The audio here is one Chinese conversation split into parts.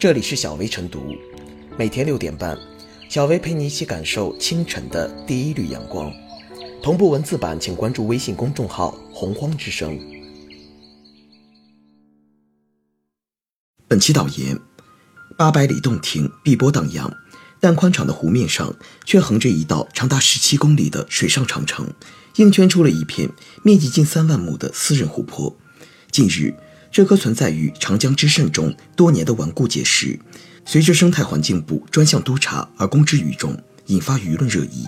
这里是小薇晨读，每天六点半，小薇陪你一起感受清晨的第一缕阳光。同步文字版，请关注微信公众号“洪荒之声”。本期导言：八百里洞庭碧波荡漾，但宽敞的湖面上却横着一道长达十七公里的水上长城，映圈出了一片面积近三万亩的私人湖泊。近日，这颗存在于长江之肾中多年的顽固结石，随着生态环境部专项督查而公之于众，引发舆论热议。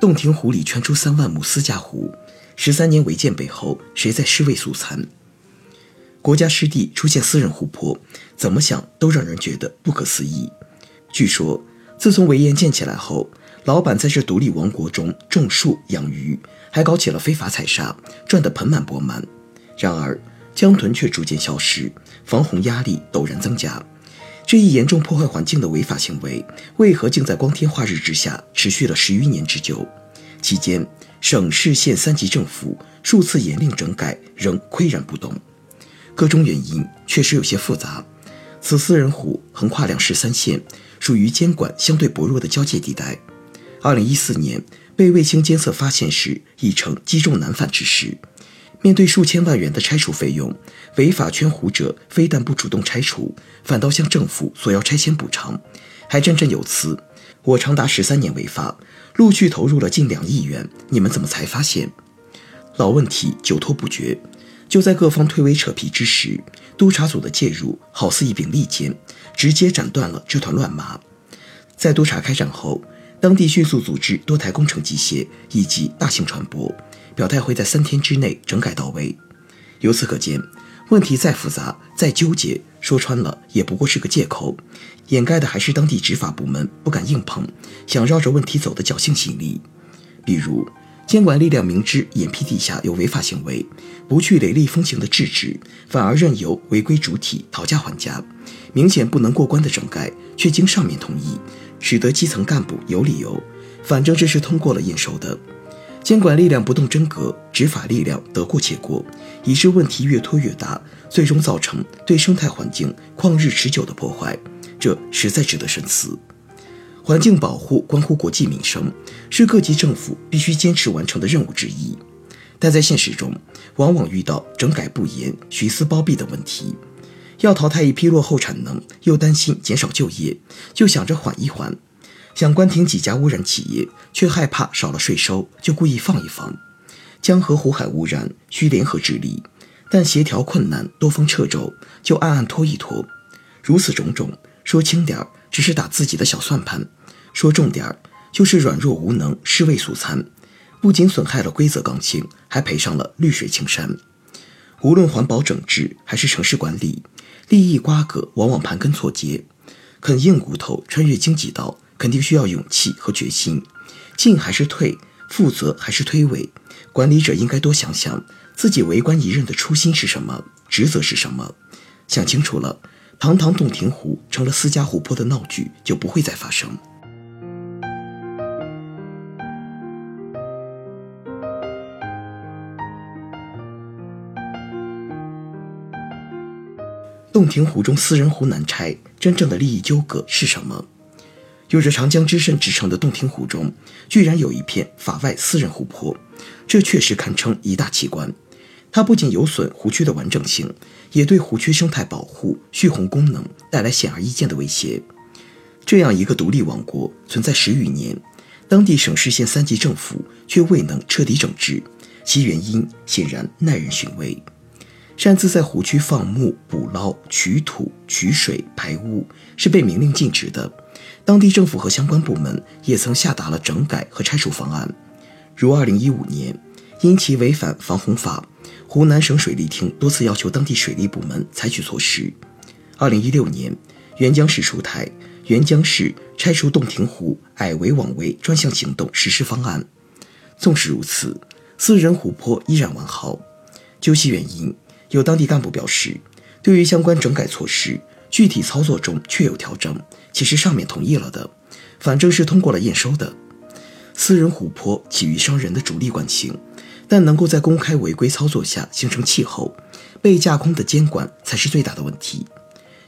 洞庭湖里圈出三万亩私家湖，十三年违建背后，谁在尸位素餐？国家湿地出现私人湖泊，怎么想都让人觉得不可思议。据说，自从围堰建起来后，老板在这独立王国中种树养鱼，还搞起了非法采砂，赚得盆满钵满。然而，江豚却逐渐消失，防洪压力陡然增加。这一严重破坏环境的违法行为，为何竟在光天化日之下持续了十余年之久？期间，省市县三级政府数次严令整改，仍岿然不动。各种原因确实有些复杂。此私人湖横跨两市三县，属于监管相对薄弱的交界地带。二零一四年被卫星监测发现时，已成积重难返之势。面对数千万元的拆除费用，违法圈湖者非但不主动拆除，反倒向政府索要拆迁补偿，还振振有词：“我长达十三年违法，陆续投入了近两亿元，你们怎么才发现？”老问题久拖不决。就在各方推诿扯皮之时，督查组的介入好似一柄利剑，直接斩断了这团乱麻。在督查开展后，当地迅速组织多台工程机械以及大型船舶。表态会在三天之内整改到位。由此可见，问题再复杂、再纠结，说穿了也不过是个借口，掩盖的还是当地执法部门不敢硬碰，想绕着问题走的侥幸心理。比如，监管力量明知眼皮底下有违法行为，不去雷厉风行的制止，反而任由违规主体讨价还价，明显不能过关的整改，却经上面同意，使得基层干部有理由，反正这是通过了验收的。监管力量不动真格，执法力量得过且过，以致问题越拖越大，最终造成对生态环境旷日持久的破坏，这实在值得深思。环境保护关乎国计民生，是各级政府必须坚持完成的任务之一，但在现实中，往往遇到整改不严、徇私包庇的问题。要淘汰一批落后产能，又担心减少就业，就想着缓一缓。想关停几家污染企业，却害怕少了税收，就故意放一放。江河湖海污染需联合治理，但协调困难，多方掣肘，就暗暗拖一拖。如此种种，说轻点儿，只是打自己的小算盘；说重点儿，就是软弱无能，尸位素餐。不仅损害了规则刚性，还赔上了绿水青山。无论环保整治还是城市管理，利益瓜葛往往盘根错节，啃硬骨头穿越荆棘道。肯定需要勇气和决心，进还是退，负责还是推诿，管理者应该多想想自己为官一任的初心是什么，职责是什么。想清楚了，堂堂洞庭湖成了私家湖泊的闹剧就不会再发生。洞庭湖中私人湖难拆，真正的利益纠葛是什么？有着“长江之肾”之称的洞庭湖中，居然有一片法外私人湖泊，这确实堪称一大奇观。它不仅有损湖区的完整性，也对湖区生态保护、蓄洪功能带来显而易见的威胁。这样一个独立王国存在十余年，当地省市县三级政府却未能彻底整治，其原因显然耐人寻味。擅自在湖区放牧、捕捞、取土、取水、排污，是被明令禁止的。当地政府和相关部门也曾下达了整改和拆除方案，如2015年，因其违反防洪法，湖南省水利厅多次要求当地水利部门采取措施。2016年，沅江市出台《沅江市拆除洞庭湖矮围网围专项行动实施方案》。纵使如此，私人湖泊依然完好。究其原因，有当地干部表示，对于相关整改措施。具体操作中确有调整，其实上面同意了的，反正是通过了验收的。私人湖泊起于商人的主力惯性，但能够在公开违规操作下形成气候，被架空的监管才是最大的问题。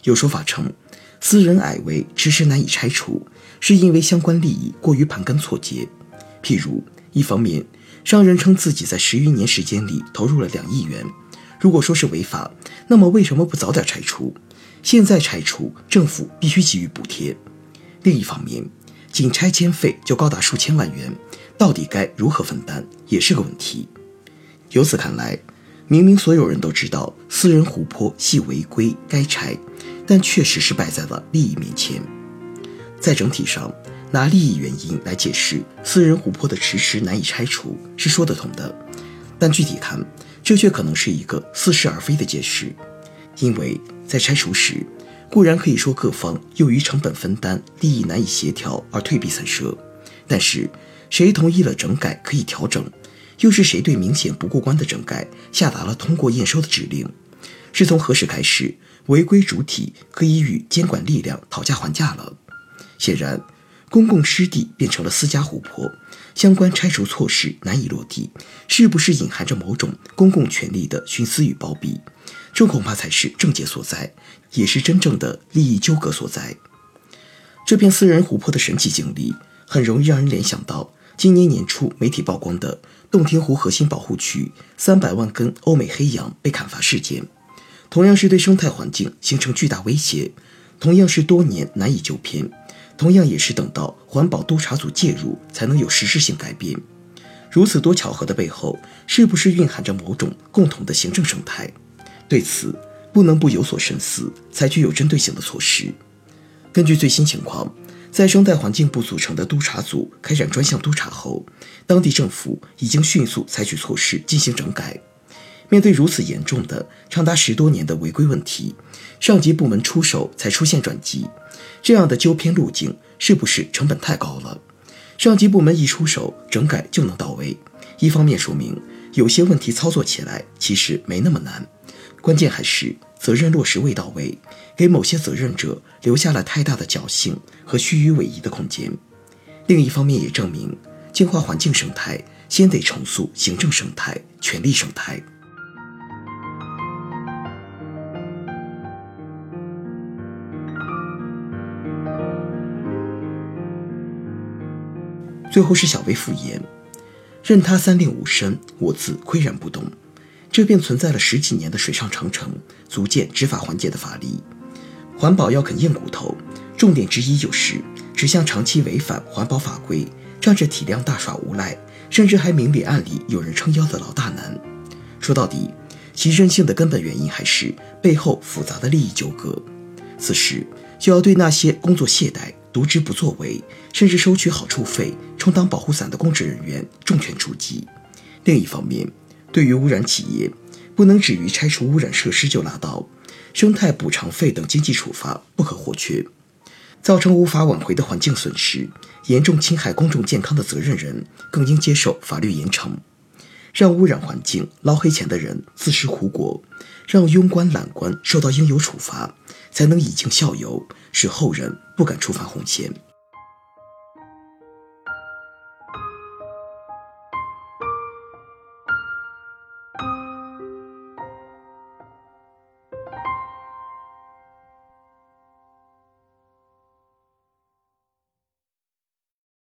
有说法称，私人矮围迟迟难以拆除，是因为相关利益过于盘根错节。譬如，一方面，商人称自己在十余年时间里投入了两亿元，如果说是违法，那么为什么不早点拆除？现在拆除，政府必须给予补贴。另一方面，仅拆迁费就高达数千万元，到底该如何分担，也是个问题。由此看来，明明所有人都知道私人湖泊系违规该拆，但确实是败在了利益面前。在整体上，拿利益原因来解释私人湖泊的迟迟难以拆除是说得通的，但具体看，这却可能是一个似是而非的解释，因为在拆除时。固然可以说各方由于成本分担、利益难以协调而退避三舍，但是谁同意了整改可以调整？又是谁对明显不过关的整改下达了通过验收的指令？是从何时开始，违规主体可以与监管力量讨价还价了？显然，公共湿地变成了私家湖泊，相关拆除措施难以落地，是不是隐含着某种公共权力的徇私与包庇？这恐怕才是症结所在，也是真正的利益纠葛所在。这片私人湖泊的神奇经历，很容易让人联想到今年年初媒体曝光的洞庭湖核心保护区三百万根欧美黑杨被砍伐事件。同样是对生态环境形成巨大威胁，同样是多年难以纠偏，同样也是等到环保督察组介入才能有实质性改变。如此多巧合的背后，是不是蕴含着某种共同的行政生态？对此，不能不有所深思，采取有针对性的措施。根据最新情况，在生态环境部组成的督察组开展专项督查后，当地政府已经迅速采取措施进行整改。面对如此严重的、长达十多年的违规问题，上级部门出手才出现转机，这样的纠偏路径是不是成本太高了？上级部门一出手，整改就能到位，一方面说明有些问题操作起来其实没那么难。关键还是责任落实未到位，给某些责任者留下了太大的侥幸和虚与委蛇的空间。另一方面，也证明净化环境生态，先得重塑行政生态、权力生态。最后是小微复言，任他三令五申，我自岿然不动。这便存在了十几年的水上长城，足见执法环节的乏力。环保要啃硬骨头，重点之一就是指向长期违反环保法规、仗着体量大耍无赖，甚至还明里暗里有人撑腰的老大难。说到底，其任性的根本原因还是背后复杂的利益纠葛。此时就要对那些工作懈怠、渎职不作为，甚至收取好处费、充当保护伞的公职人员重拳出击。另一方面，对于污染企业，不能止于拆除污染设施就拉倒，生态补偿费等经济处罚不可或缺。造成无法挽回的环境损失，严重侵害公众健康的责任人更应接受法律严惩。让污染环境捞黑钱的人自食苦果，让庸官懒官受到应有处罚，才能以儆效尤，使后人不敢触犯红线。